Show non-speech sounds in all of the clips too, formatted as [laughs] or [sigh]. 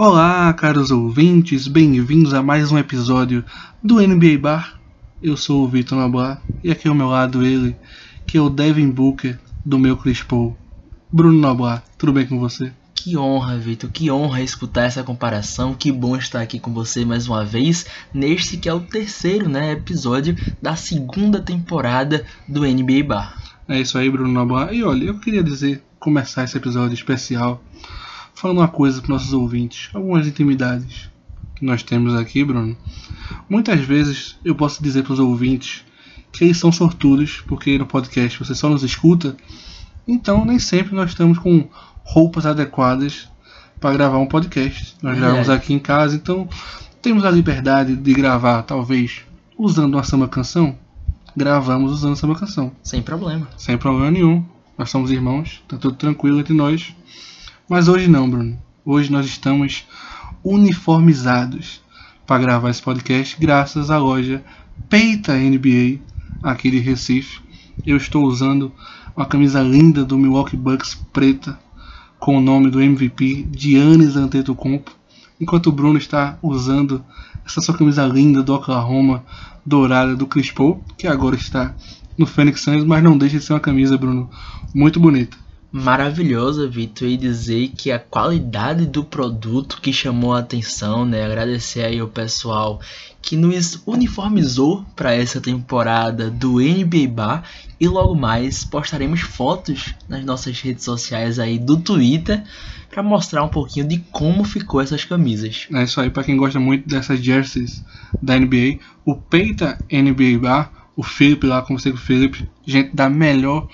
Olá, caros ouvintes, bem-vindos a mais um episódio do NBA Bar. Eu sou o Vitor Noblar e aqui ao meu lado ele, que é o Devin Booker do meu Chris Paul. Bruno Noblar, tudo bem com você? Que honra, Vitor, que honra escutar essa comparação. Que bom estar aqui com você mais uma vez, neste que é o terceiro né, episódio da segunda temporada do NBA Bar. É isso aí, Bruno Noblar. E olha, eu queria dizer, começar esse episódio especial falando uma coisa para nossos ouvintes, algumas intimidades que nós temos aqui, Bruno. Muitas vezes eu posso dizer para os ouvintes que eles são sortudos, porque no podcast você só nos escuta, então nem sempre nós estamos com roupas adequadas para gravar um podcast. Nós É. gravamos aqui em casa, então temos a liberdade de gravar, talvez, usando uma samba canção. Gravamos usando samba canção Sem problema. sem problema nenhum. Nós somos irmãos, tá tudo tranquilo entre nós. Mas hoje não, Bruno. Hoje nós estamos uniformizados para gravar esse podcast graças à loja Peita NBA aqui de Recife. Eu estou usando uma camisa linda do Milwaukee Bucks preta com o nome do MVP Giannis Antetokounmpo, enquanto o Bruno está usando essa sua camisa linda do Oklahoma dourada do Chris Paul, que agora está no Phoenix Suns, mas não deixa de ser uma camisa, Bruno, muito bonita. Maravilhosa, Vitor, e dizer que a qualidade do produto que chamou a atenção, né? Agradecer aí o pessoal que nos uniformizou para essa temporada do NBA Bar e logo mais postaremos fotos nas nossas redes sociais aí do Twitter para mostrar um pouquinho de como ficou essas camisas. É isso aí, para quem gosta muito dessas jerseys da NBA, o Peita NBA Bar, o Felipe lá, conversei com o Felipe, gente da melhor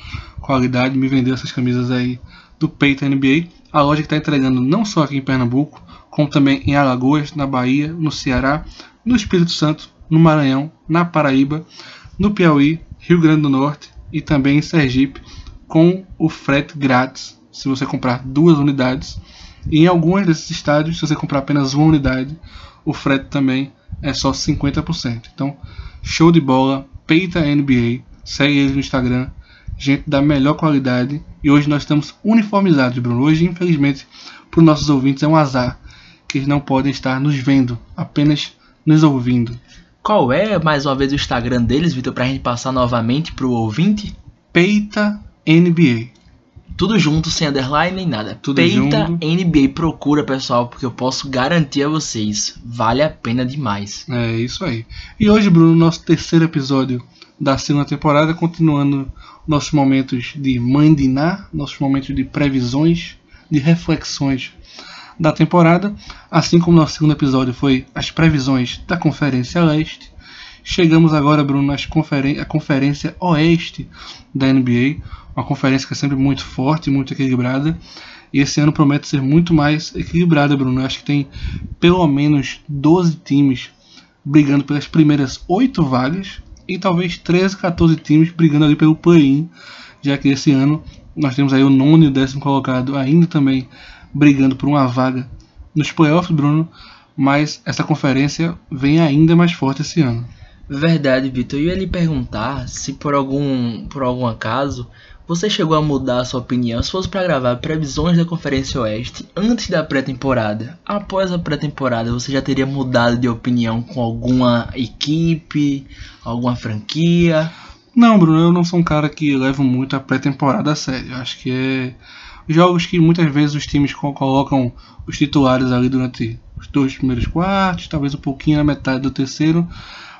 qualidade, me vendeu essas camisas aí do Peita NBA. A loja que está entregando não só aqui em Pernambuco, como também em Alagoas, na Bahia, no Ceará, no Espírito Santo, no Maranhão, na Paraíba, no Piauí, Rio Grande do Norte e também em Sergipe, com o frete grátis se você comprar duas unidades. E em alguns desses estádios, se você comprar apenas uma unidade, o frete também é só 50%. Então, show de bola, Peita NBA, segue eles no Instagram, gente da melhor qualidade. E hoje nós estamos uniformizados, Bruno. Hoje, infelizmente, para os nossos ouvintes é um azar que eles não podem estar nos vendo, apenas nos ouvindo. Qual é, mais uma vez, o Instagram deles, Vitor, pra gente passar novamente pro ouvinte? Peita NBA. Tudo junto, sem underline nem nada. Tudo Peita junto. NBA procura, pessoal, porque eu posso garantir a vocês, vale a pena demais. É isso aí. E hoje, Bruno, nosso terceiro episódio da segunda temporada, continuando nossos momentos de mandinar, nossos momentos de previsões, de reflexões da temporada. Assim como nosso segundo episódio foi as previsões da Conferência Leste. Chegamos agora, Bruno, à conferen Conferência Oeste da NBA. Uma conferência que é sempre muito forte, muito equilibrada. E esse ano promete ser muito mais equilibrada, Bruno. Eu acho que tem pelo menos 12 times brigando pelas primeiras 8 vagas. E talvez 13, 14 times brigando ali pelo play-in. Já que esse ano nós temos aí o nono e o décimo colocado ainda também brigando por uma vaga nos playoffs, Bruno. Mas essa conferência vem ainda mais forte esse ano. Verdade, Vitor. Eu ia lhe perguntar se por algum, por algum acaso você chegou a mudar a sua opinião se fosse para gravar previsões da Conferência Oeste antes da pré-temporada. Após a pré-temporada, você já teria mudado de opinião com alguma equipe, alguma franquia? Não, Bruno, eu não sou um cara que leva muito a pré-temporada a sério. Eu acho que é jogos que muitas vezes os times co- colocam os titulares ali durante os dois primeiros quartos, talvez um pouquinho na metade do terceiro,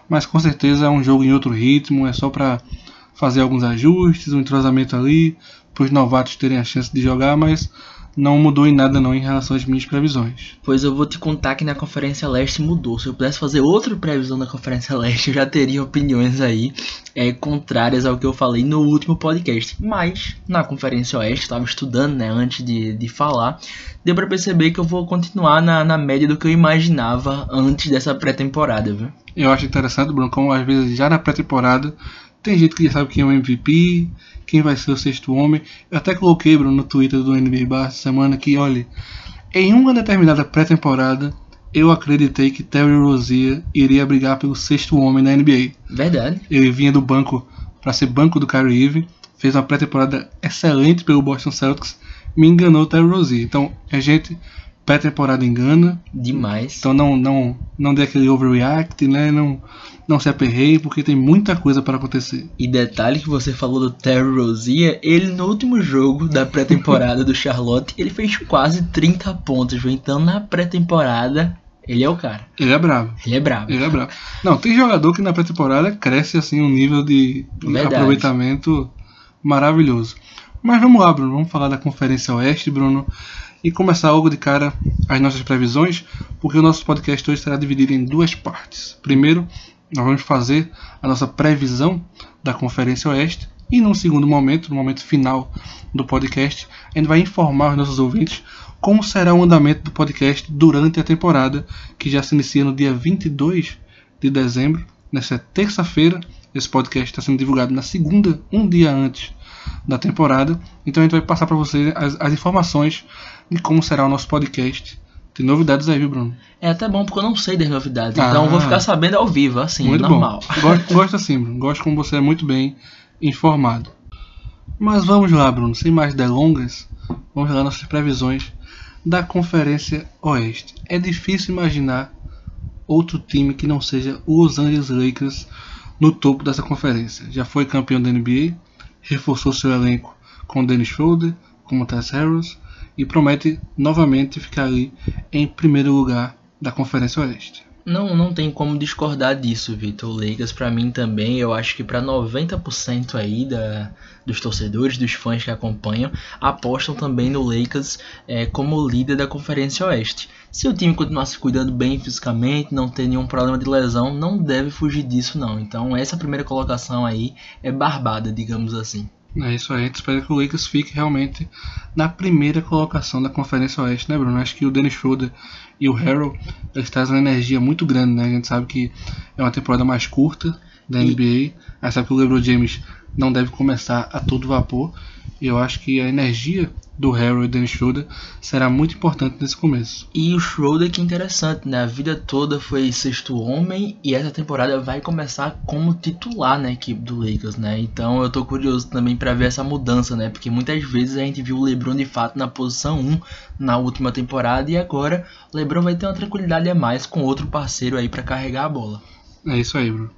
mas com certeza é um jogo em outro ritmo, é só para fazer alguns ajustes, um entrosamento ali, para os novatos terem a chance de jogar, mas não mudou em nada não em relação às minhas previsões. Pois eu vou te contar que na Conferência Leste mudou. Se eu pudesse fazer outra previsão da Conferência Leste, eu já teria opiniões aí é, contrárias ao que eu falei no último podcast. Mas na Conferência Oeste, estava estudando né, antes de, de falar, deu pra perceber que eu vou continuar na, na média do que eu imaginava antes dessa pré-temporada, viu? Eu acho interessante, Bruno, como às vezes já na pré-temporada tem gente que já sabe quem é o MVP, quem vai ser o sexto homem. Eu até coloquei, Bruno, no Twitter do NBA Bar essa semana que, olha, em uma determinada pré-temporada, eu acreditei que Terry Rozier iria brigar pelo sexto homem na NBA. Verdade. Ele vinha do banco para ser banco do Kyrie Irving, fez uma pré-temporada excelente pelo Boston Celtics, me enganou o Terry Rozier. Então, a gente pré-temporada engana. Demais. Então não, não, não dê aquele overreact, né? Não, não se aperreie, porque tem muita coisa para acontecer. E detalhe que você falou do Terry Rozier, ele no último jogo da pré-temporada do Charlotte, ele fez quase 30 pontos, viu? Então na pré-temporada ele é o cara. Ele é brabo. Ele é brabo. Ele é brabo. Não, tem jogador que na pré-temporada cresce assim um nível de Verdade. aproveitamento maravilhoso. Mas vamos lá, Bruno. Vamos falar da Conferência Oeste, Bruno. E começar logo de cara as nossas previsões, porque o nosso podcast hoje será dividido em duas partes. Primeiro, nós vamos fazer a nossa previsão da Conferência Oeste. E num segundo momento, no momento final do podcast, a gente vai informar os nossos ouvintes como será o andamento do podcast durante a temporada, que já se inicia no dia 22 de dezembro, nessa terça-feira. Esse podcast está sendo divulgado na segunda, um dia antes da temporada. Então a gente vai passar para você as, as informações de como será o nosso podcast. Tem novidades aí, viu, Bruno? É até bom porque eu não sei das novidades, Ah. então eu vou ficar sabendo ao vivo, assim, Muito normal. bom. [laughs] Gosto, gosto assim, Bruno. Gosto como você é muito bem informado. Mas vamos lá, Bruno. Sem mais delongas, vamos lá nossas previsões da Conferência Oeste. É difícil imaginar outro time que não seja o Los Angeles Lakers no topo dessa conferência. Já foi campeão da NBA, reforçou seu elenco com Dennis Schroeder, com Tess Harris e promete novamente ficar ali em primeiro lugar da Conferência Oeste. Não, não tem como discordar disso, Vitor. Lakers, pra mim também, eu acho que pra 90% aí da, dos torcedores, dos fãs que acompanham, apostam também no Lakers é, como líder da Conferência Oeste. Se o time continuar se cuidando bem fisicamente, não ter nenhum problema de lesão, não deve fugir disso não. Então essa primeira colocação aí é barbada, digamos assim. É isso aí, a gente espera que o Lakers fique realmente na primeira colocação da Conferência Oeste, né, Bruno? Acho que o Dennis Schroeder e o Harrell eles trazem uma energia muito grande, né? A gente sabe que é uma temporada mais curta da NBA, a gente sabe que o LeBron James não deve começar a todo vapor, e eu acho que a energia do Harrell e do Dennis Schroeder será muito importante nesse começo. E o Schroeder que interessante, né? A vida toda foi sexto homem e essa temporada vai começar como titular na equipe do Lakers, né? Então eu tô curioso também pra ver essa mudança, né? Porque muitas vezes a gente viu o LeBron de fato na posição 1 na última temporada e agora o LeBron vai ter uma tranquilidade a mais com outro parceiro aí pra carregar a bola. É isso aí, Bruno.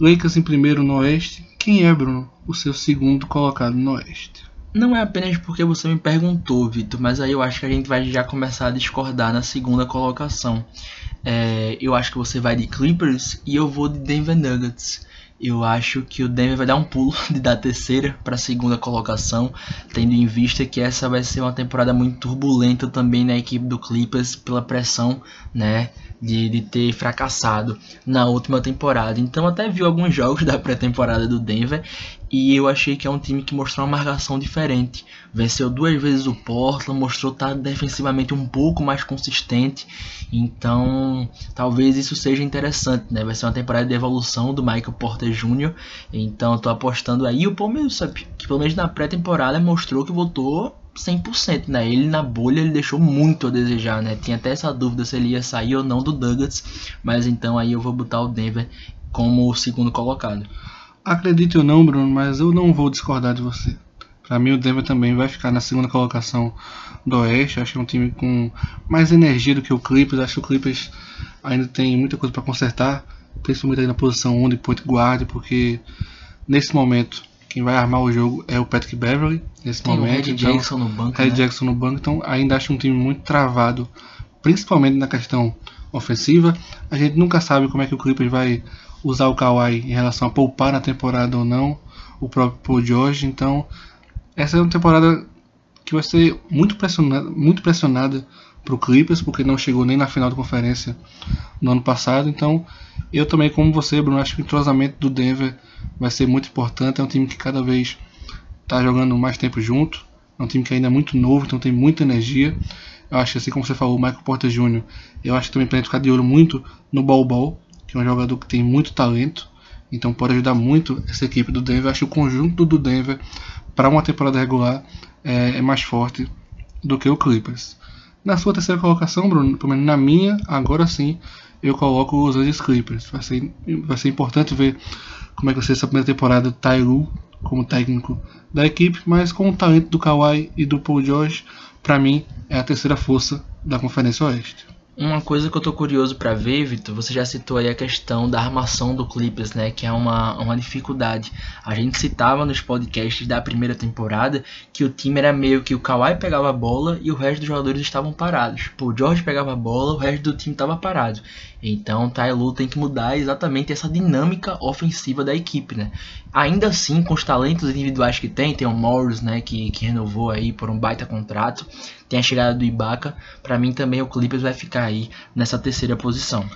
Lakers em primeiro no Oeste. Quem é, Bruno, o seu segundo colocado no Oeste? Não é apenas porque você me perguntou, Vitor, mas aí eu acho que a gente vai já começar a discordar na segunda colocação. É, eu acho que você vai de Clippers e eu vou de Denver Nuggets. Eu acho que o Denver vai dar um pulo [laughs] de da terceira para a segunda colocação, tendo em vista que essa vai ser uma temporada muito turbulenta também na equipe do Clippers pela pressão, né, de, de ter fracassado na última temporada. Então até vi alguns jogos [laughs] da pré-temporada do Denver e eu achei que é um time que mostrou uma marcação diferente. Venceu duas vezes o Portland, mostrou estar defensivamente um pouco mais consistente. Então, talvez isso seja interessante, né? Vai ser uma temporada de evolução do Michael Porter Jr. Então, tô apostando aí. O Palmeiras, que pelo menos na pré-temporada mostrou que voltou 100%, né? Ele na bolha ele deixou muito a desejar, né? Tinha até essa dúvida se ele ia sair ou não do Nuggets, mas então aí eu vou botar o Denver como o segundo colocado. Acredite ou não, Bruno, mas eu não vou discordar de você. Para mim, o Denver também vai ficar na segunda colocação do Oeste. Acho que é um time com mais energia do que o Clippers. Acho que o Clippers ainda tem muita coisa para consertar, principalmente na posição 1 de point guard, porque nesse momento quem vai armar o jogo é o Patrick Beverly. Nesse Tem momento, Red então, Jackson no banco, Red né? Jackson no banco, então ainda acho um time muito travado, principalmente na questão ofensiva. A gente nunca sabe como é que o Clippers vai usar o Kawhi em relação a poupar na temporada ou não, o próprio Paul George, então essa é uma temporada que vai ser muito pressionada, muito pressionada para o Clippers, porque não chegou nem na final da conferência no ano passado, então eu também, como você, Bruno, acho que o entrosamento do Denver vai ser muito importante, é um time que cada vez está jogando mais tempo junto, é um time que ainda é muito novo, então tem muita energia. Eu acho que assim como você falou, o Michael Porter Jr., eu acho que também para ficar de olho muito no Ball Ball, que é um jogador que tem muito talento, então pode ajudar muito essa equipe do Denver. Acho que o conjunto do Denver para uma temporada regular é, é mais forte do que o Clippers. Na sua terceira colocação, Bruno, pelo menos na minha, agora sim, eu coloco os Angeles Clippers. Vai ser, vai ser importante ver como é que vai ser essa primeira temporada do Ty Lue como técnico da equipe, mas com o talento do Kawhi e do Paul George, para mim é a terceira força da Conferência Oeste. Uma coisa que eu tô curioso para ver, Vitor, você já citou aí a questão da armação do Clippers, né? Que é uma, uma dificuldade. A gente citava nos podcasts da primeira temporada que o time era meio que o Kawhi pegava a bola e o resto dos jogadores estavam parados. Pô, o George pegava a bola, o resto do time estava parado. Então Tyloo tem que mudar exatamente essa dinâmica ofensiva da equipe, né? Ainda assim, com os talentos individuais que tem, tem o Morris, né, que, que renovou aí por um baita contrato, tem a chegada do Ibaka, para mim também o Clippers vai ficar aí nessa terceira posição.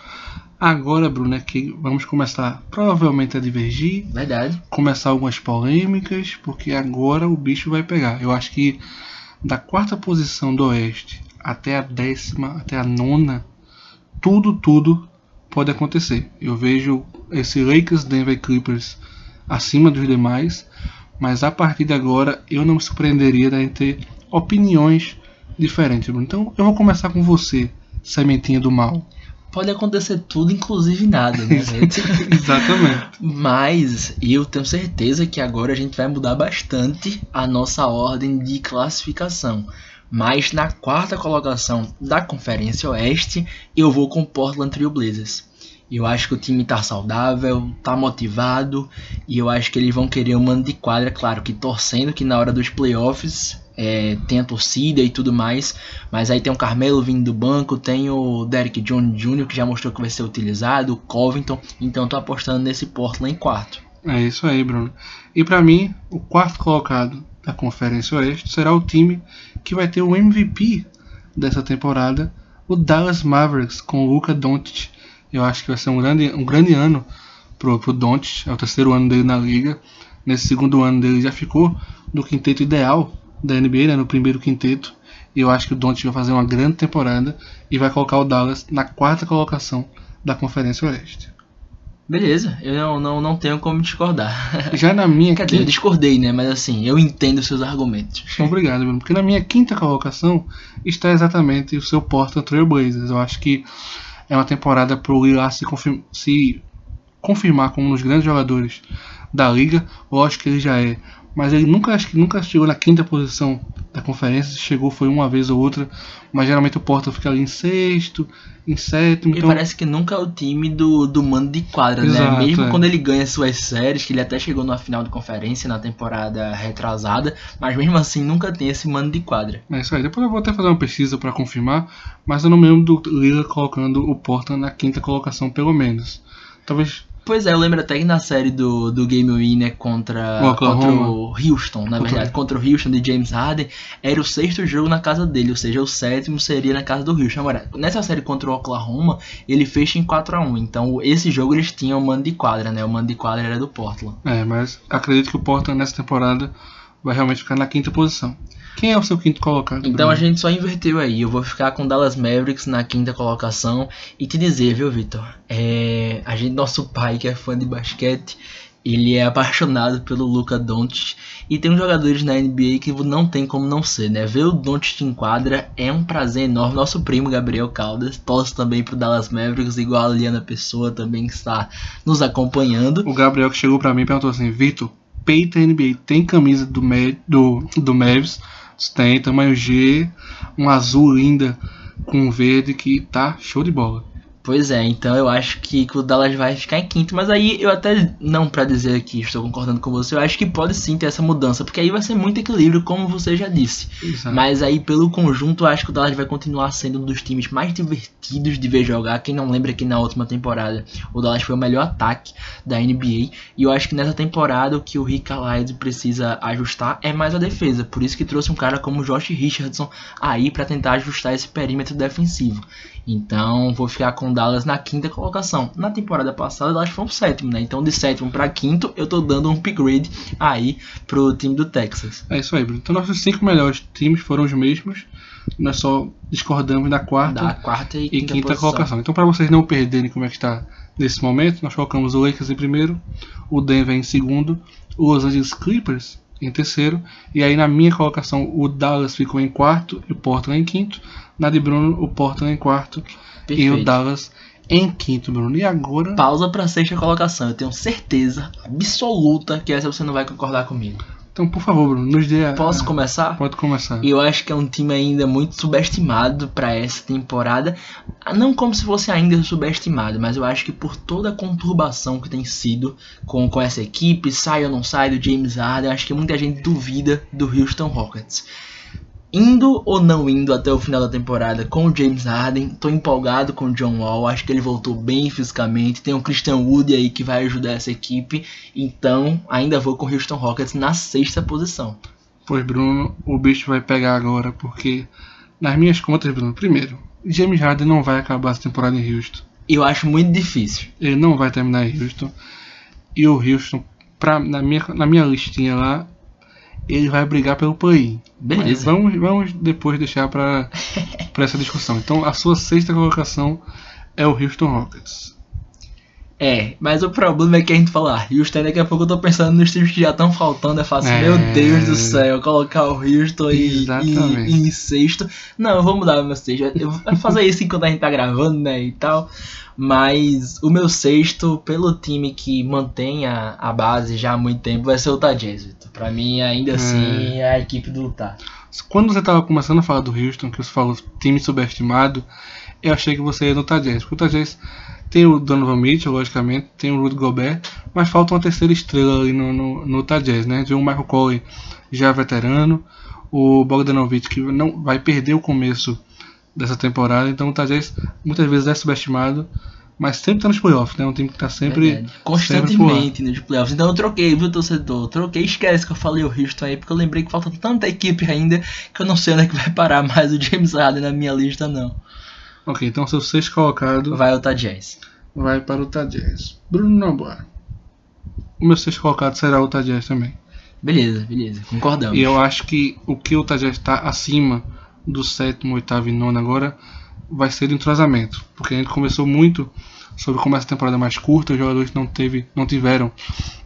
Agora, Bruno, é que vamos começar provavelmente a divergir. Verdade. Começar algumas polêmicas, porque agora o bicho vai pegar. Eu acho que da quarta posição do Oeste até a décima, até a nona, tudo, tudo pode acontecer. Eu vejo esse Lakers, Denver Clippers acima dos demais, mas a partir de agora eu não me surpreenderia de ter opiniões diferentes. Então eu vou começar com você, sementinha do mal. Pode acontecer tudo, inclusive nada, né, [laughs] Exatamente. Mas eu tenho certeza que agora a gente vai mudar bastante a nossa ordem de classificação. Mas na quarta colocação da Conferência Oeste, eu vou com Portland Trail Blazers. Eu acho que o time tá saudável, tá motivado e eu acho que eles vão querer um mano de quadra, claro que torcendo que na hora dos playoffs é, tem a torcida e tudo mais, mas aí tem o Carmelo vindo do banco, tem o Derek Jones Jr. que já mostrou que vai ser utilizado, o Covington, então tô apostando nesse Portland em quarto. É isso aí, Bruno. E para mim, o quarto colocado da Conferência Oeste será o time que vai ter o MVP dessa temporada, o Dallas Mavericks, com o Luka Doncic. Eu acho que vai ser um grande, um grande ano pro, pro Doncic, é o terceiro ano dele na liga. Nesse segundo ano dele já ficou no quinteto ideal da NBA, né, no primeiro quinteto. E eu acho que o Doncic vai fazer uma grande temporada e vai colocar o Dallas na quarta colocação da Conferência Oeste. Beleza, eu não, não, não tenho como discordar. [laughs] Já na minha Quer dizer, eu discordei, né? Mas assim, eu entendo seus argumentos. [laughs] Obrigado, Bruno. Porque na minha quinta colocação está exatamente o seu Portland Trail Blazers. Eu acho que é uma temporada para o Lillard se, confirma, se confirmar como um dos grandes jogadores da liga. Lógico que ele já é mas ele nunca acho que nunca chegou na quinta posição da conferência, se chegou foi uma vez ou outra, mas geralmente o Porto fica ali em sexto, em sétimo. E então... parece que nunca é o time do, do mando de quadra, né? Exato, né? Mesmo é. quando ele ganha suas séries, que ele até chegou na final de conferência na temporada retrasada, mas mesmo assim nunca tem esse mando de quadra. É isso aí. Depois eu vou até fazer uma pesquisa para confirmar, mas eu não me lembro do Lila colocando o Porto na quinta colocação, pelo menos. Talvez Pois é, eu lembro até que na série do, do Game Winner contra, contra o Houston, na verdade, contra o Houston de James Harden, era o sexto jogo na casa dele, ou seja, o sétimo seria na casa do Houston. Agora, nessa série contra o Oklahoma, ele fecha em 4 a 1 então esse jogo eles tinham o mando de quadra, né? O mando de quadra era do Portland. É, mas acredito que o Portland nessa temporada vai realmente ficar na quinta posição. Quem é o seu quinto colocado? Então a gente só inverteu aí. Eu vou ficar com Dallas Mavericks na quinta colocação. E te dizer, viu, Vitor? É... A gente, nosso pai, que é fã de basquete, ele é apaixonado pelo Luca Doncic. E tem uns jogadores na NBA que não tem como não ser, né? Ver o Doncic em quadra é um prazer enorme. Nosso primo Gabriel Caldas torce também pro Dallas Mavericks, igual a Liana Pessoa também que está nos acompanhando. O Gabriel que chegou para mim e perguntou assim: Vitor, peita NBA tem camisa do, do, do Mavs? Tem tamanho G, um azul linda com verde que tá show de bola. Pois é, então eu acho que, o Dallas vai ficar em quinto, mas aí eu até, não para dizer que estou concordando com você, eu acho que pode sim ter essa mudança, porque aí vai ser muito equilíbrio, como você já disse. Exato. Mas aí pelo conjunto eu acho que o Dallas vai continuar sendo um dos times mais divertidos de ver jogar. Quem não lembra que na última temporada o Dallas foi o melhor ataque da NBA, e eu acho que nessa temporada o que o Rick Allied precisa ajustar é mais a defesa, por isso que trouxe um cara como o Josh Richardson aí para tentar ajustar esse perímetro defensivo. Então vou ficar com o Dallas na quinta colocação. Na temporada passada Dallas foi um sétimo, né? Então de sétimo para quinto eu tô dando um upgrade aí pro time do Texas. É isso aí, Bruno. Então nossos cinco melhores times foram os mesmos. Nós só discordamos da quarta, da quarta e, e quinta, quinta colocação. Então para vocês não perderem como é que está nesse momento, nós colocamos o Lakers em primeiro, o Denver em segundo, o Los Angeles Clippers em terceiro, e aí na minha colocação o Dallas ficou em quarto e o Portland em quinto. Na de Bruno, o Portland em quarto Perfeito. e o Dallas em quinto, Bruno. E agora. Pausa para sexta colocação. Eu tenho certeza absoluta que essa você não vai concordar comigo. Então, por favor, Bruno, nos dê a... Posso começar? Pode começar. Eu acho que é um time ainda muito subestimado para essa temporada. Não como se fosse ainda subestimado, mas eu acho que por toda a conturbação que tem sido com, com essa equipe, sai ou não sai do James Harden, acho que muita gente duvida do Houston Rockets indo ou não indo até o final da temporada com o James Harden. Tô empolgado com o John Wall, acho que ele voltou bem fisicamente. Tem o Christian Wood aí que vai ajudar essa equipe. Então, ainda vou com o Houston Rockets na sexta posição. Pois, Bruno, o bicho vai pegar agora, porque nas minhas contas, Bruno, primeiro, James Harden não vai acabar essa temporada em Houston. Eu acho muito difícil. Ele não vai terminar em Houston. E o Houston, pra, na, minha, na minha listinha lá, ele vai brigar pelo play. Beleza. vamos, vamos depois deixar para essa discussão. Então, a sua sexta colocação é o Houston Rockets. É, mas o problema é que a gente fala, ah, Houston, daqui a pouco eu tô pensando nos times que já estão faltando. É fácil, é... meu Deus do céu, colocar o Houston em, em, em, sexto. Não, eu vou mudar meu sexto. Eu vou fazer isso enquanto a gente tá gravando, né? E tal. Mas o meu sexto, pelo time que mantém a, a base já há muito tempo, vai ser o Vitor. Pra mim, ainda é. assim, é a equipe do Utah. Quando você tava começando a falar do Houston, que você falou time subestimado, eu achei que você ia no Jazz. Porque o Jazz tem o Donovan Mitchell, logicamente, tem o Rudy Gobert, mas falta uma terceira estrela ali no, no, no né? De um Michael Colley já veterano, o Bogdanovich que não vai perder o começo dessa temporada. Então o Tajés muitas vezes é subestimado, mas sempre tá nos playoffs, né? Um time que tá sempre. Verdade. Constantemente sempre nos playoffs. Então eu troquei, viu, torcedor? Troquei, esquece que eu falei o Houston aí, porque eu lembrei que falta tanta equipe ainda que eu não sei onde é que vai parar mais o James Harden na minha lista, não. Ok, então seu sexto colocado. Vai o Tajés. Vai para o Tajés. Bruno Noboa. O meu sexto colocado será o Tajés também. Beleza, beleza, concordamos. E eu acho que o que o Tajés está acima do sétimo, oitavo e nono agora vai ser entrosamento, porque a gente começou muito sobre como essa temporada é mais curta, os jogadores não, teve, não tiveram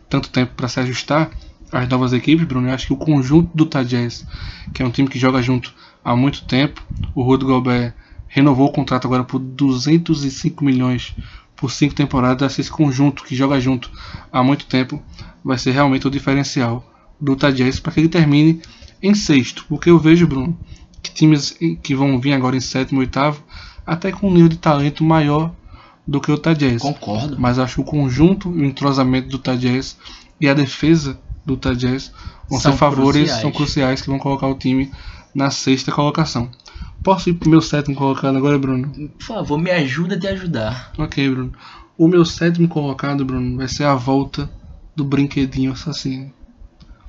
tanto tempo para se ajustar às novas equipes, Bruno. Eu acho que o conjunto do Tajaz, que é um time que joga junto há muito tempo, o Rudy Gobert renovou o contrato agora por 205 milhões por cinco temporadas. Esse conjunto que joga junto há muito tempo vai ser realmente o diferencial do Tajaz para que ele termine em sexto, porque eu vejo, Bruno, times que vão vir agora em sétimo e oitavo, até com um nível de talento maior do que o Tajaz. Concordo. Mas acho que o conjunto e o entrosamento do Tajaz e a defesa do Tajaz vão são ser favores, cruciais. são cruciais que vão colocar o time na sexta colocação. Posso ir pro meu sétimo colocado agora, Bruno? Por favor, me ajuda a te ajudar. Ok, Bruno. O meu sétimo colocado, Bruno, vai ser a volta do brinquedinho assassino.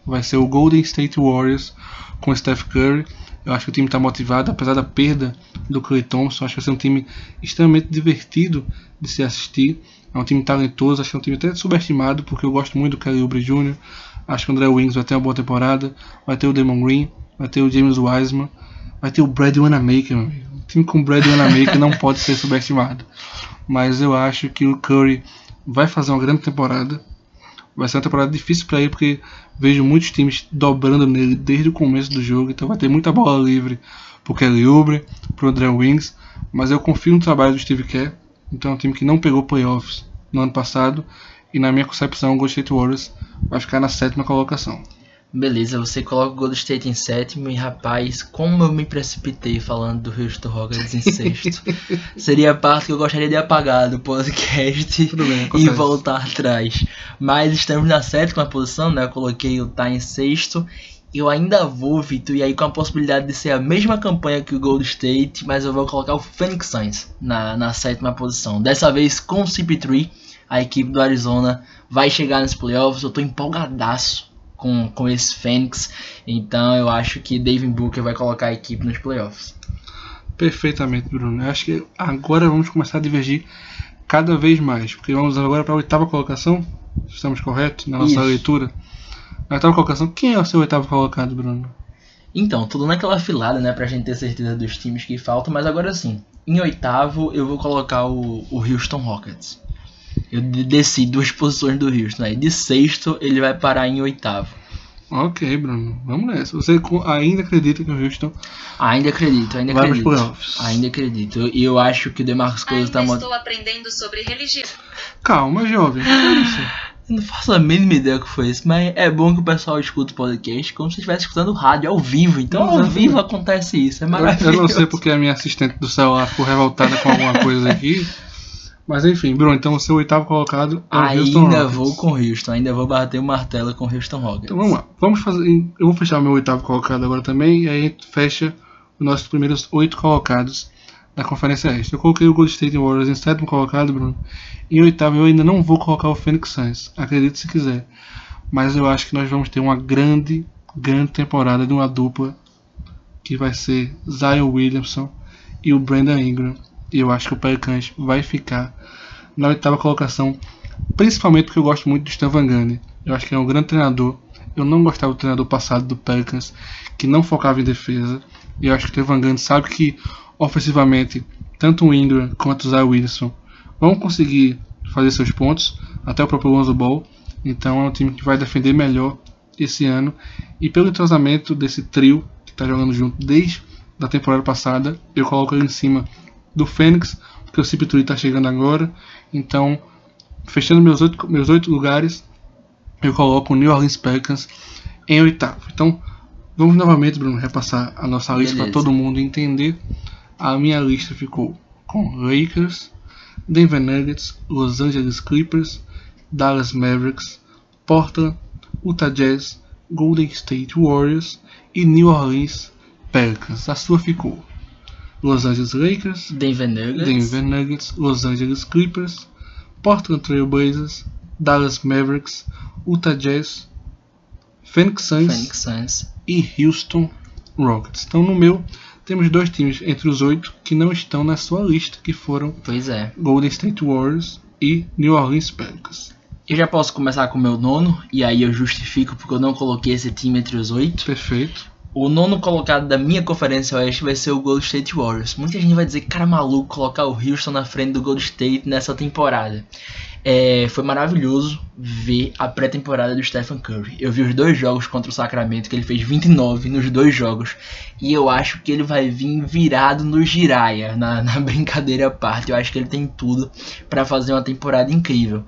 Vai ser o Golden State Warriors com Steph Curry eu acho que o time está motivado, apesar da perda do Clay Thompson. Acho que vai ser um time extremamente divertido de se assistir. É um time talentoso, acho que é um time até subestimado, porque eu gosto muito do Kelly Oubre Jr. Acho que o André Wings vai ter uma boa temporada. Vai ter o Damon Green, vai ter o James Wiseman, vai ter o Brad Wanamaker, meu amigo. Um time com o Brad Wanamaker não [laughs] pode ser subestimado. Mas eu acho que o Curry vai fazer uma grande temporada. Vai ser uma temporada difícil para ele, porque vejo muitos times dobrando nele desde o começo do jogo. Então vai ter muita bola livre pro Kelly Oubre, pro André Wings. Mas eu confio no trabalho do Steve Kerr. Então é um time que não pegou playoffs no ano passado. E na minha concepção, o Golden State Warriors vai ficar na sétima colocação. Beleza, você coloca o Golden State em sétimo e rapaz, como eu me precipitei falando do Houston Rockets em sexto. [laughs] Seria a parte que eu gostaria de apagar do podcast bem, e voltar atrás. Mas estamos na sétima posição, né? Eu coloquei o Tá em sexto. Eu ainda vou, Vitor, e aí com a possibilidade de ser a mesma campanha que o Golden State, mas eu vou colocar o Phoenix Suns na, na sétima posição. Dessa vez com o CP3, a equipe do Arizona vai chegar nos playoffs. Eu tô empolgadaço com, com esse Fênix. Então eu acho que David Booker vai colocar a equipe nos playoffs. Perfeitamente, Bruno. Eu acho que agora vamos começar a divergir cada vez mais. Porque vamos agora para a oitava colocação. Estamos corretos na nossa Isso. leitura? Na oitava colocação, quem é o seu oitavo colocado, Bruno? Então, tudo naquela filada, né, pra gente ter certeza dos times que faltam, mas agora sim. Em oitavo, eu vou colocar o, o Houston Rockets. Eu desci duas [laughs] posições do Houston. Aí de sexto ele vai parar em oitavo. Ok, Bruno. Vamos nessa. Você ainda acredita que o Houston. Ainda acredito, ainda vai acredito. Playoffs. Ainda acredito. E eu, eu acho que o DeMarcus Cousins tá. Estou aprendendo sobre religião. Calma, jovem. Que é isso? Eu não faço a mínima ideia do que foi isso, mas é bom que o pessoal escuta o podcast como se estivesse escutando rádio ao vivo. Então, ao vivo acontece isso. É Eu, maravilhoso. eu não sei porque a minha assistente do celular ficou revoltada com alguma coisa aqui. [laughs] Mas enfim, Bruno, então o seu oitavo colocado é o Houston Ainda vou com Houston, ainda vou bater o martelo com Houston Rockets. Então vamos lá. Vamos fazer. Eu vou fechar o meu oitavo colocado agora também. E aí a gente fecha os nossos primeiros oito colocados da Conferência Este. Eu coloquei o Golden State Warriors em sétimo colocado, Bruno. Em oitavo eu ainda não vou colocar o Phoenix Suns. Acredite se quiser. Mas eu acho que nós vamos ter uma grande, grande temporada de uma dupla que vai ser Zion Williamson e o Brandon Ingram. Eu acho que o Pelicans vai ficar na oitava colocação, principalmente porque eu gosto muito do Stan Van Gundy. Eu acho que ele é um grande treinador. Eu não gostava do treinador passado do Pelicans, que não focava em defesa. E eu acho que o Stan Van Gundy sabe que ofensivamente, tanto o Ingram quanto o Zion Williamson vão conseguir fazer seus pontos, até o próprio Lonzo Ball. Então é um time que vai defender melhor esse ano. E pelo entrosamento desse trio que está jogando junto desde a temporada passada, eu coloco ele em cima do Fênix, porque o CP3 está chegando agora. Então, fechando meus oito, meus oito lugares, eu coloco o New Orleans Pelicans em oitavo. Então, vamos novamente, Bruno, repassar a nossa lista para todo mundo entender. A minha lista ficou com Lakers, Denver Nuggets, Los Angeles Clippers, Dallas Mavericks, Portland, Utah Jazz, Golden State Warriors e New Orleans Pelicans. A sua ficou Los Angeles Lakers, Denver Nuggets. Denver Nuggets, Los Angeles Clippers, Portland Trail Blazers, Dallas Mavericks, Utah Jazz, Phoenix Suns Phoenix Suns. e Houston Rockets. Então no meu temos dois times entre os oito que não estão na sua lista, que foram é. Golden State Warriors e New Orleans Pelicans. Eu já posso começar com o meu nono, e aí eu justifico porque eu não coloquei esse time entre os oito. Perfeito. O nono colocado da minha conferência oeste vai ser o Golden State Warriors. Muita gente vai dizer, cara maluco, colocar o Houston na frente do Golden State nessa temporada. É, foi maravilhoso ver a pré-temporada do Stephen Curry. Eu vi os dois jogos contra o Sacramento, que ele fez 29 nos dois jogos. E eu acho que ele vai vir virado no Jiraya, na, [laughs] na brincadeira à parte. Eu acho que ele tem tudo para fazer uma temporada incrível.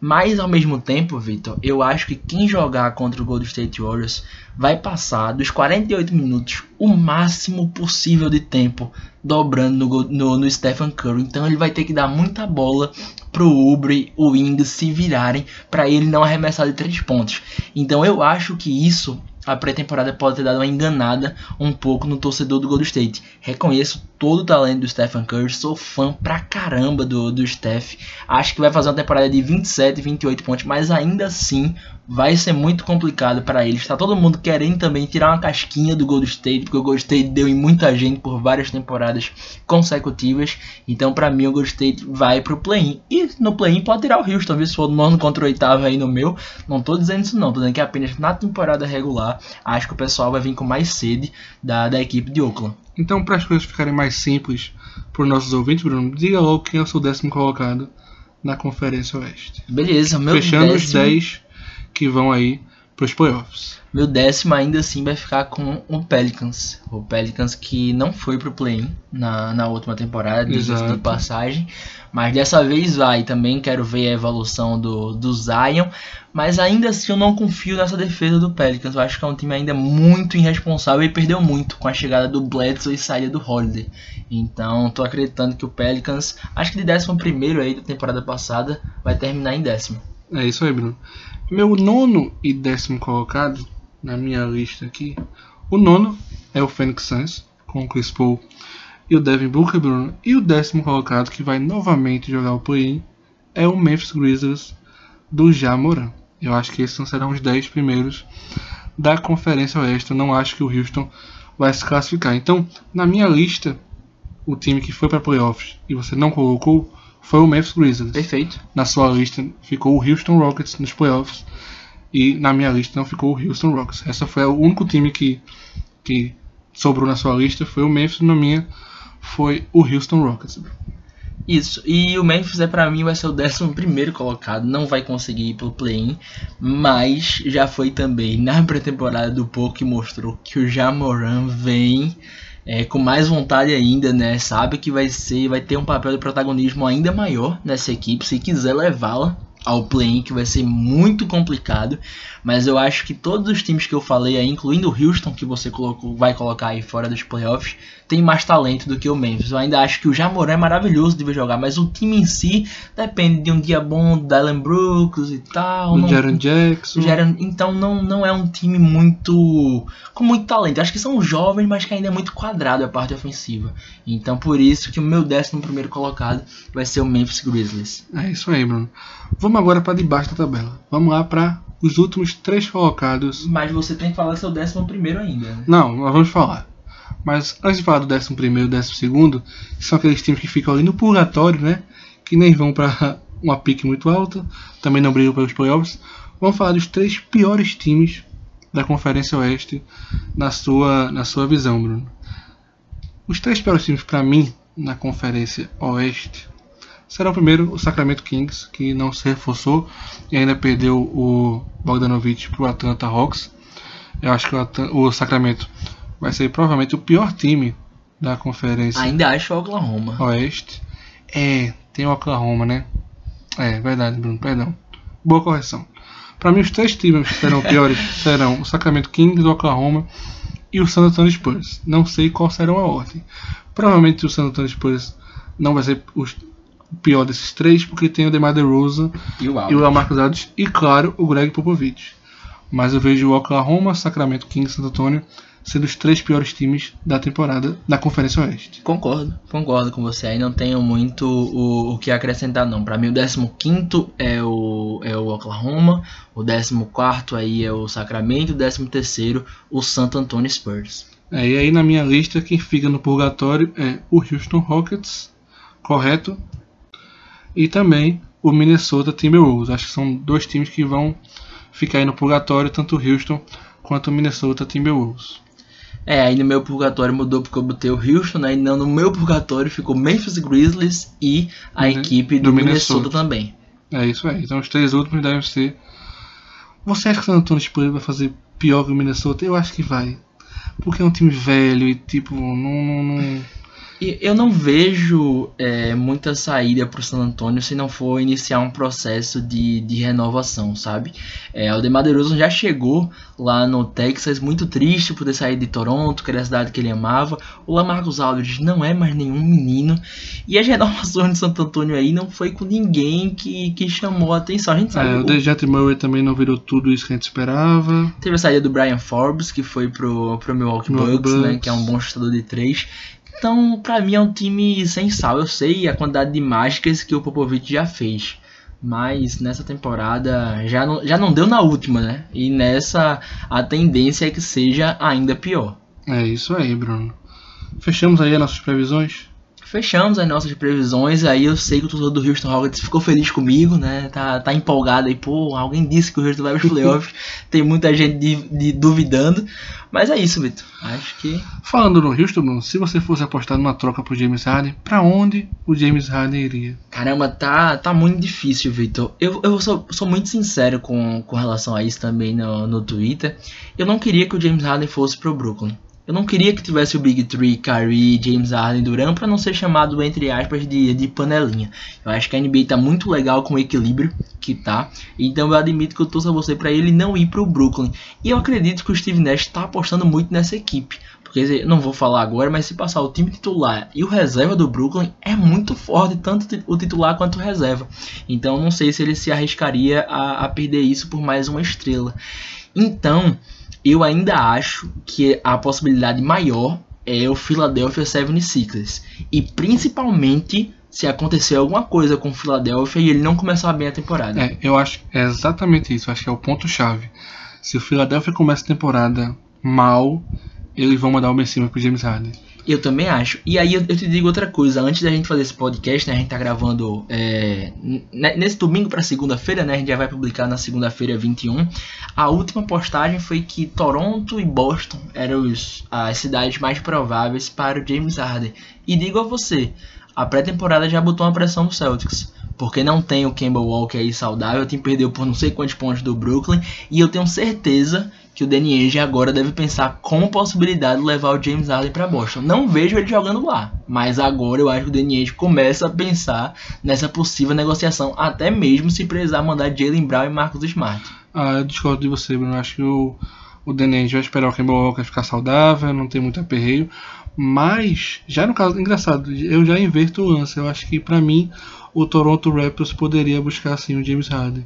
Mas ao mesmo tempo, Victor, eu acho que quem jogar contra o Golden State Warriors vai passar dos 48 minutos o máximo possível de tempo dobrando no, no, no Stephen Curry. Então ele vai ter que dar muita bola pro Ubre, o Ings se virarem para ele não arremessar de três pontos. Então eu acho que isso a pré-temporada pode ter dado uma enganada um pouco no torcedor do Golden State. Reconheço todo o talento do Stephen Curry, sou fã pra caramba do, do Steph. Acho que vai fazer uma temporada de 27, 28 pontos, mas ainda assim vai ser muito complicado para eles. Está todo mundo querendo também tirar uma casquinha do Golden State, porque o Golden State deu em muita gente por várias temporadas consecutivas. Então, para mim, o Golden State vai pro play-in. E no play-in pode tirar o Houston, viu? Se for nono contra o oitavo aí no meu. Não tô dizendo isso não, tô dizendo que apenas na temporada regular, acho que o pessoal vai vir com mais sede da, da equipe de Oakland. Então, para as coisas ficarem mais simples para os nossos ouvintes, Bruno, diga logo quem é o seu décimo colocado na Conferência Oeste. Beleza, meu Fechando os décimo, 10 que vão aí para os playoffs. meu décimo ainda assim vai ficar com o Pelicans. O Pelicans que não foi pro play-in na, na última temporada, de passagem. Mas dessa vez vai. Também quero ver a evolução do, do Zion. Mas ainda assim eu não confio nessa defesa do Pelicans. Eu acho que é um time ainda muito irresponsável e perdeu muito com a chegada do Bledsoe e saída do Holiday. Então tô acreditando que o Pelicans, acho que de décimo primeiro aí da temporada passada, vai terminar em décimo. É isso aí, Bruno. Meu nono e décimo colocado na minha lista aqui. O nono é o Phoenix Suns, com o Chris Paul e o Devin Booker, Bruno. E o décimo colocado, que vai novamente jogar o play-in, é o Memphis Grizzlies do Jamoran. Eu acho que esses serão os 10 primeiros da Conferência Oeste. Eu não acho que o Houston vai se classificar. Então, na minha lista, o time que foi para playoffs e você não colocou foi o Memphis Grizzlies Perfeito. na sua lista ficou o Houston Rockets nos playoffs e na minha lista não ficou o Houston Rockets. Essa foi o único time que, que sobrou na sua lista foi o Memphis, na minha foi o Houston Rockets. Isso, e o Memphis é para mim vai ser o 11 colocado, não vai conseguir ir pro play-in, mas já foi também na pré-temporada do pouco que mostrou que o Jamoran vem é, com mais vontade ainda, né? Sabe que vai ser, vai ter um papel de protagonismo ainda maior nessa equipe, se quiser levá-la ao play-in, que vai ser muito complicado. Mas eu acho que todos os times que eu falei aí, incluindo o Houston, que você colocou, vai colocar aí fora dos playoffs, tem mais talento do que o Memphis. Eu ainda acho que o Jamoran é maravilhoso de ver jogar, mas o time em si depende de um dia bom do Dylan Brooks e tal. O Jaron Jackson. Jaron, então não, não é um time muito com muito talento. Acho que são jovens, mas que ainda é muito quadrado a parte ofensiva. Então por isso que o meu décimo primeiro colocado vai ser o Memphis Grizzlies. É isso aí, Bruno. Vamos agora para debaixo da tabela. Vamos lá para os últimos três colocados. Mas você tem que falar seu décimo primeiro ainda. Né? Não, nós vamos falar. Mas antes de falar do décimo primeiro e décimo segundo, que são aqueles times que ficam ali no purgatório, né? Que nem vão para [laughs] uma pique muito alta, também não brigam pelos playoffs. Vamos falar dos três piores times da Conferência Oeste na sua, na sua visão, Bruno. Os três piores times para mim na Conferência Oeste será o primeiro o Sacramento Kings, que não se reforçou e ainda perdeu o Bogdanovich para o Atlanta Hawks. Eu acho que o, o, Sacramento vai ser provavelmente o pior time da conferência. Ainda acho o Oklahoma. Oeste. É, tem o Oklahoma, né? É, verdade, Bruno, perdão. Boa correção. Para mim, os três times que serão piores [laughs] serão o Sacramento Kings, o Oklahoma e o San Antonio Spurs. Não sei qual será a ordem. Provavelmente o San Antonio Spurs não vai ser o pior desses três, porque tem o DeMar DeRozan e o, e o Lamarcus Aldridge e, claro, o Greg Popovich. Mas eu vejo o Oklahoma, Sacramento Kings e Santo Antônio sendo os três piores times da temporada da Conferência Oeste. Concordo, concordo com você. Aí não tenho muito o, o que acrescentar não. Para mim o 15 é o, é o Oklahoma, o 14 aí é o Sacramento, o 13 o Santo Antônio Spurs. É, e aí na minha lista quem fica no purgatório é o Houston Rockets, correto? e também o Minnesota Timberwolves. Acho que são dois times que vão ficar aí no purgatório, tanto o Houston quanto o Minnesota Timberwolves. É, aí no meu purgatório mudou porque eu botei o Houston, né? E não no meu purgatório ficou Memphis Grizzlies e a uhum. equipe do, do Minnesota. Minnesota. também. É isso aí. Então os três últimos devem ser. Você acha que o San Antonio Spurs vai fazer pior que o Minnesota? Eu acho que vai. Porque é um time velho e tipo, não, não, não eu não vejo é, muita saída para o San Antonio se não for iniciar um processo de, de renovação, sabe? É, o DeMar DeRozan já chegou lá no Texas muito triste por ter saído de Toronto, que era a cidade que ele amava. O Lamarcus Aldridge não é mais nenhum menino. E as renovações de Santo Antônio aí não foi com ninguém que, que chamou a atenção. A gente sabe. É, o Dejounte Murray também não virou tudo isso que a gente esperava. Teve a saída do Brian Forbes, que foi pro, pro Milwaukee Bucks, Bucks. Né, que é um bom chutador de três. Então, para mim é um time sem sal. Eu sei a quantidade de mágicas que o Popovich já fez. Mas nessa temporada já não, já não deu na última, né? E nessa a tendência é que seja ainda pior. É isso aí, Bruno. Fechamos aí as nossas previsões? Fechamos as nossas previsões. Aí eu sei que o torcedor do Houston Rockets ficou feliz comigo, né? Tá, tá empolgado aí. Pô, alguém disse que o Houston vai para os [laughs] playoffs. Tem muita gente de, de, duvidando. Mas é isso, Vitor. Acho que. Falando no Houston, se você fosse apostar numa troca pro James Harden, para onde o James Harden iria? Caramba, tá, tá muito difícil, Vitor. Eu, eu sou, sou muito sincero com, com relação a isso também no, no Twitter. Eu não queria que o James Harden fosse pro Brooklyn. Eu não queria que tivesse o Big Three, Kyrie, James Harden, Durant para não ser chamado entre aspas de, de panelinha. Eu acho que a NBA tá muito legal com o equilíbrio que tá. Então eu admito que eu torço a você para ele não ir pro Brooklyn. E eu acredito que o Steve Nash tá apostando muito nessa equipe. Porque não vou falar agora, mas se passar o time titular e o reserva do Brooklyn é muito forte, tanto o titular quanto o reserva. Então não sei se ele se arriscaria a, a perder isso por mais uma estrela. Então, eu ainda acho que a possibilidade maior é o Philadelphia 76ers. E principalmente se acontecer alguma coisa com o Philadelphia e ele não começar bem a temporada. É, eu acho é exatamente isso. Acho que é o ponto-chave. Se o Philadelphia começa a temporada mal, eles vão mandar o Ben Simmons pro James Harden. Eu também acho. E aí eu, te digo outra coisa. Antes da gente fazer esse podcast, né, a gente tá gravando é, nesse domingo para segunda-feira, né? A gente já vai publicar na segunda-feira 21. A última postagem foi que Toronto e Boston eram os, as cidades mais prováveis para o James Harden. E digo a você, a pré-temporada já botou uma pressão no Celtics. Porque não tem o Campbell Walker aí saudável, time perdeu por não sei quantos pontos do Brooklyn. E eu tenho certeza que o Danny Ainge agora deve pensar como possibilidade de levar o James Harden para Boston. Não vejo ele jogando lá, mas agora eu acho que o Danny Ainge começa a pensar nessa possível negociação, até mesmo se precisar mandar Jalen Brown e Marcus Smart. Ah, eu discordo de você, Bruno. Acho que o, o Danny Ainge vai esperar o Kemba Walker ficar saudável, não tem muito aperreio. Mas, já no caso, engraçado, eu já inverto o lance. Eu acho que para mim o Toronto Raptors poderia buscar assim o James Harden.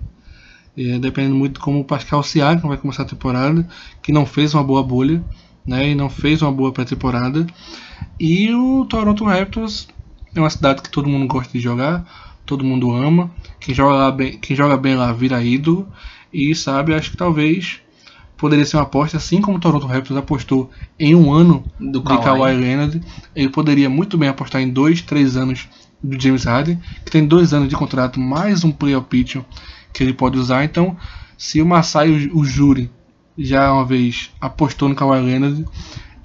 É, dependendo muito de como o Pascal Siakam vai começar a temporada, que não fez uma boa bolha, né, e não fez uma boa pré-temporada. E o Toronto Raptors é uma cidade que todo mundo gosta de jogar, todo mundo ama. Quem joga, lá bem, quem joga bem lá vira ídolo. E sabe, acho que talvez poderia ser uma aposta, assim como o Toronto Raptors apostou em um ano Do de Kawhi. Kawhi Leonard, ele poderia muito bem apostar em dois, três anos do James Harden, que tem dois anos de contrato, mais um play option que ele pode usar. Então, se o Masai o, o Júri já uma vez apostou no Kawhi Leonard,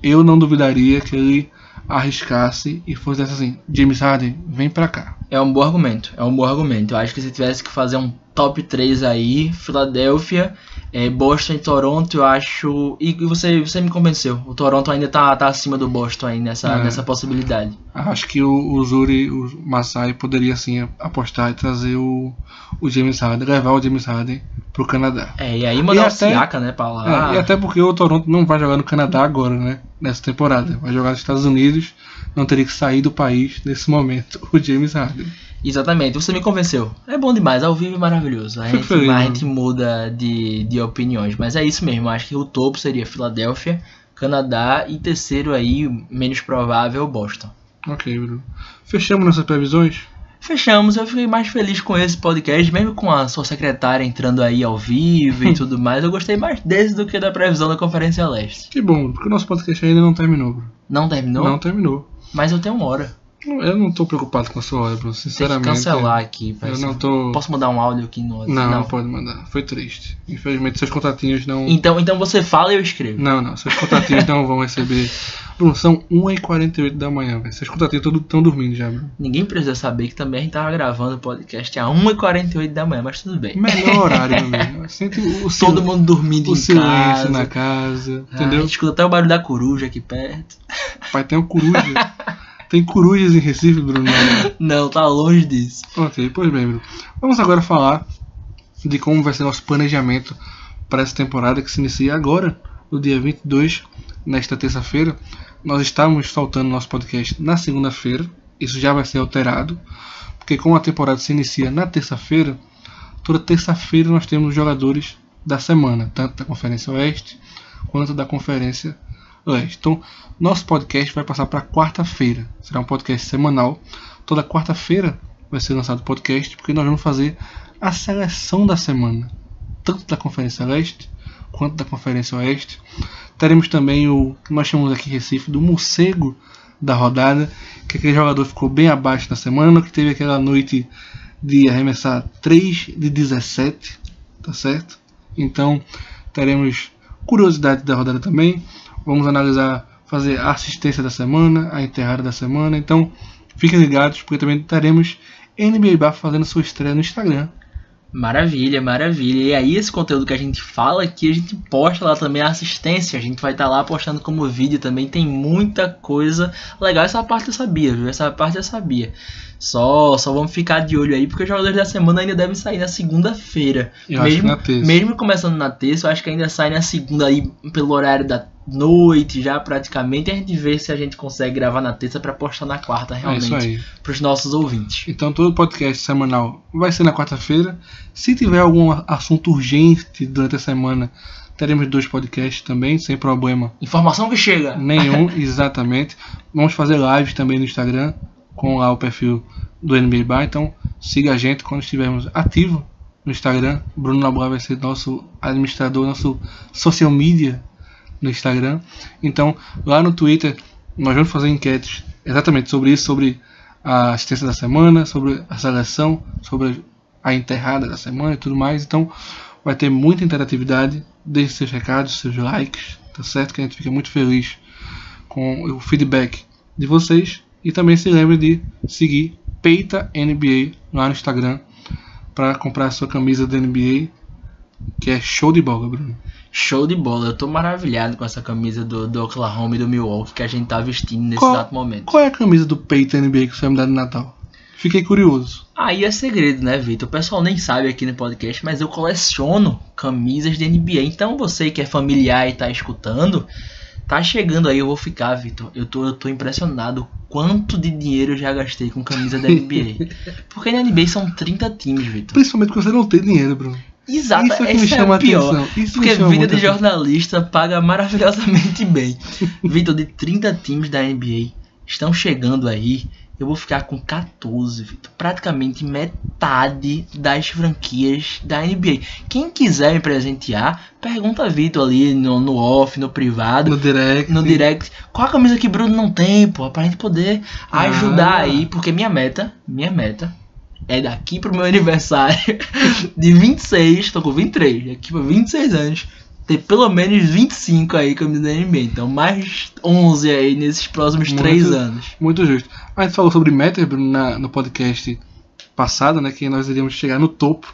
eu não duvidaria que ele arriscasse e fosse assim, James Harden, vem pra cá. É um bom argumento, é um bom argumento. Eu acho que se tivesse que fazer um top 3 aí, Filadélfia, é, Boston e Toronto, eu acho. E você, você me convenceu. O Toronto ainda tá, tá acima do Boston aí nessa, É. nessa possibilidade. Acho que o, o Zuri, o Masai poderia sim apostar e trazer o, o James Harden, levar o James Harden pro Canadá. É, e aí mandar E o até- Siaka, né, pra lá. É, e até porque o Toronto não vai jogar no Canadá agora, né? Nessa temporada. Vai jogar nos Estados Unidos. Não teria que sair do país nesse momento, [laughs] o James Harden. Exatamente, você me convenceu. É bom demais, ao vivo é maravilhoso. A gente, feliz, [laughs] a gente muda de, de opiniões. Mas é isso mesmo, acho que o topo seria Filadélfia, Canadá e terceiro aí, menos provável, Boston. Ok, Bruno. Fechamos nossas previsões? Fechamos, eu fiquei mais feliz com esse podcast, mesmo com a sua secretária entrando aí ao vivo e [laughs] tudo mais. Eu gostei mais desse do que da previsão da Conferência Leste. Que bom, porque o nosso podcast ainda não terminou, Bruno. Não terminou? Não terminou. Mas eu tenho uma hora. Eu não tô preocupado com a sua hora, Bruno. Tem que Sinceramente. cancelar aqui. Eu parece. não tô. Posso mandar um áudio aqui no Não, não pode mandar. Foi triste. Infelizmente, seus contatinhos não. Então, então você fala e eu escrevo. Não, não. Seus contatinhos não vão receber. Bruno, são 1h48 da manhã, velho. Seus contatinhos estão dormindo já, Bruno. Ninguém precisa saber que também a gente tava gravando o podcast a 1h48 da manhã, mas tudo bem. Melhor horário, meu amigo. [laughs] Sente o, o sil- Todo mundo dormindo o em silêncio casa. na casa. Ah, a Entendeu? gente escuta até o barulho da coruja aqui perto. Pai, tem uma coruja. [laughs] tem corujas em Recife, Bruno. Não, tá longe disso. Ok, pois bem, Bruno. Vamos agora falar de como vai ser nosso planejamento para essa temporada que se inicia agora, no dia 22, nesta terça-feira. Nós estávamos soltando nosso podcast na segunda-feira. Isso já vai ser alterado, porque como a temporada se inicia na terça-feira, toda terça-feira nós temos os jogadores da semana, tanto da Conferência Oeste quanto da Conferência Leste. Então, nosso podcast vai passar para quarta-feira. Será um podcast semanal. Toda quarta-feira vai ser lançado o podcast, porque nós vamos fazer a seleção da semana, tanto da Conferência Leste quanto da Conferência Oeste. Teremos também o que nós chamamos aqui em Recife do morcego da rodada, que aquele jogador ficou bem abaixo na semana, que teve aquela noite de arremessar 3 de 17, tá certo? Então teremos curiosidade da rodada também. Vamos analisar, fazer a assistência da semana, a enterrada da semana. Então fiquem ligados, porque também teremos NBA fazendo sua estreia no Instagram. Maravilha, maravilha. E aí, esse conteúdo que a gente fala aqui, a gente posta lá também a assistência. A gente vai estar lá postando como vídeo também. Tem muita coisa legal. Essa parte eu sabia, viu? Essa parte eu sabia. Só, só vamos ficar de olho aí, porque os jogadores da semana ainda devem sair na segunda-feira. Mesmo, mesmo começando na terça, eu acho que ainda sai na segunda aí pelo horário da noite já praticamente. A gente vê se a gente consegue gravar na terça para postar na quarta É realmente aí. para os nossos ouvintes. Então todo podcast semanal vai ser na quarta-feira. Se tiver algum assunto urgente durante a semana, teremos dois podcasts também, sem problema Informação que chega. nenhum, [laughs] exatamente. Vamos fazer lives também no Instagram com lá o perfil do NBA Bar. Então siga a gente quando estivermos ativo no Instagram. Bruno Laboa vai ser nosso administrador, nosso social media no Instagram. Então lá no Twitter nós vamos fazer enquetes exatamente sobre isso, sobre a assistência da semana, sobre a seleção, sobre a enterrada da semana e tudo mais. Então vai ter muita interatividade. Deixe seus recados, seus likes, tá certo? Que a gente fica muito feliz com o feedback de vocês. E também se lembre de seguir Peita NBA lá no Instagram para comprar a sua camisa da NBA, que é show de bola, Bruno. Show de bola. Eu tô maravilhado com essa camisa do, do Oklahoma e do Milwaukee que a gente tá vestindo nesse Qual- exato momento. Qual é a camisa do Peito NBA que você vai me dar de Natal? Fiquei curioso. Aí é segredo, né, Vitor? O pessoal nem sabe aqui no podcast, mas eu coleciono camisas de NBA. Então você que é familiar e tá escutando, tá chegando aí, eu vou ficar, Vitor. Eu tô, eu tô impressionado quanto de dinheiro eu já gastei com camisa da NBA. [laughs] Porque na NBA são 30 times, Vitor. Principalmente porque você não tem dinheiro, Bruno. Exato, Isso é que me é chama a a pior. atenção. Isso Porque chama vida de atenção. jornalista paga maravilhosamente [laughs] bem. Vitor, de 30 times da NBA estão chegando aí. Eu vou ficar com 14, Vitor. Praticamente metade das franquias da NBA. Quem quiser me presentear, pergunta a Vitor ali no, no off, no privado, No direct. no direct. Qual a camisa que Bruno não tem, pô? Pra gente poder ajudar Ah. aí. Porque minha meta, minha meta é daqui pro meu aniversário [laughs] de 26, tô com 23, daqui pra 26 anos, ter pelo menos 25 aí camisa da NBA. Então mais 11 aí nesses próximos Muito- 3 anos. Muito justo. A gente falou sobre meta, Bruno, na- no podcast passado, né? Que nós iríamos chegar no topo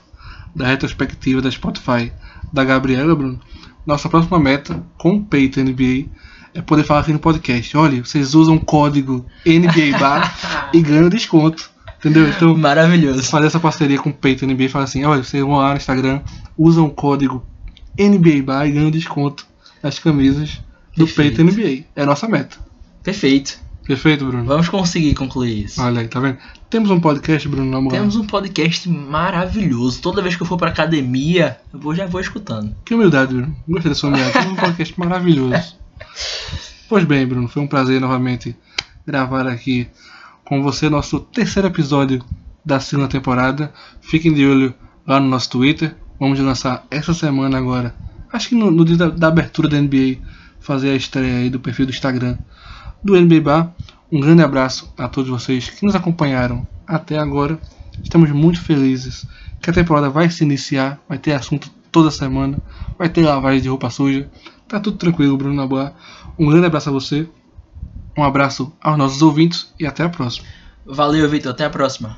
da retrospectiva da Spotify da Gabriela, Bruno. Nossa próxima meta com o Peito NBA é poder falar aqui no podcast. Olha, vocês usam o código NBA Bar [laughs] e ganham desconto. Entendeu? Então, Maravilhoso. fazer essa parceria com o Peito NBA e falar assim: olha, vocês vão lá no Instagram, usam o código NBA Bar e ganham desconto nas camisas do Perfeito. Peito NBA. É a nossa meta. Perfeito. Perfeito, Bruno? Vamos conseguir concluir isso. Olha aí, tá vendo? Temos um podcast, Bruno, na moral. Temos um podcast maravilhoso. Toda vez que eu for pra academia, eu vou, já vou escutando. Que humildade, Bruno. Gostei da sua humildade. Temos um [laughs] podcast maravilhoso. Pois bem, Bruno, foi um prazer novamente gravar aqui com você nosso terceiro episódio da segunda temporada. Fiquem de olho lá no nosso Twitter. Vamos lançar essa semana agora. Acho que no, no dia da, da abertura da NBA, fazer a estreia aí do perfil do Instagram do NBA Bar. Um grande abraço a todos vocês que nos acompanharam até agora. Estamos muito felizes que a temporada vai se iniciar, vai ter assunto toda semana, vai ter lavagem de roupa suja. Tá tudo tranquilo, Bruno na boa. Um grande abraço a você. Um abraço aos nossos ouvintes e até a próxima. Valeu, Vitor. Até a próxima.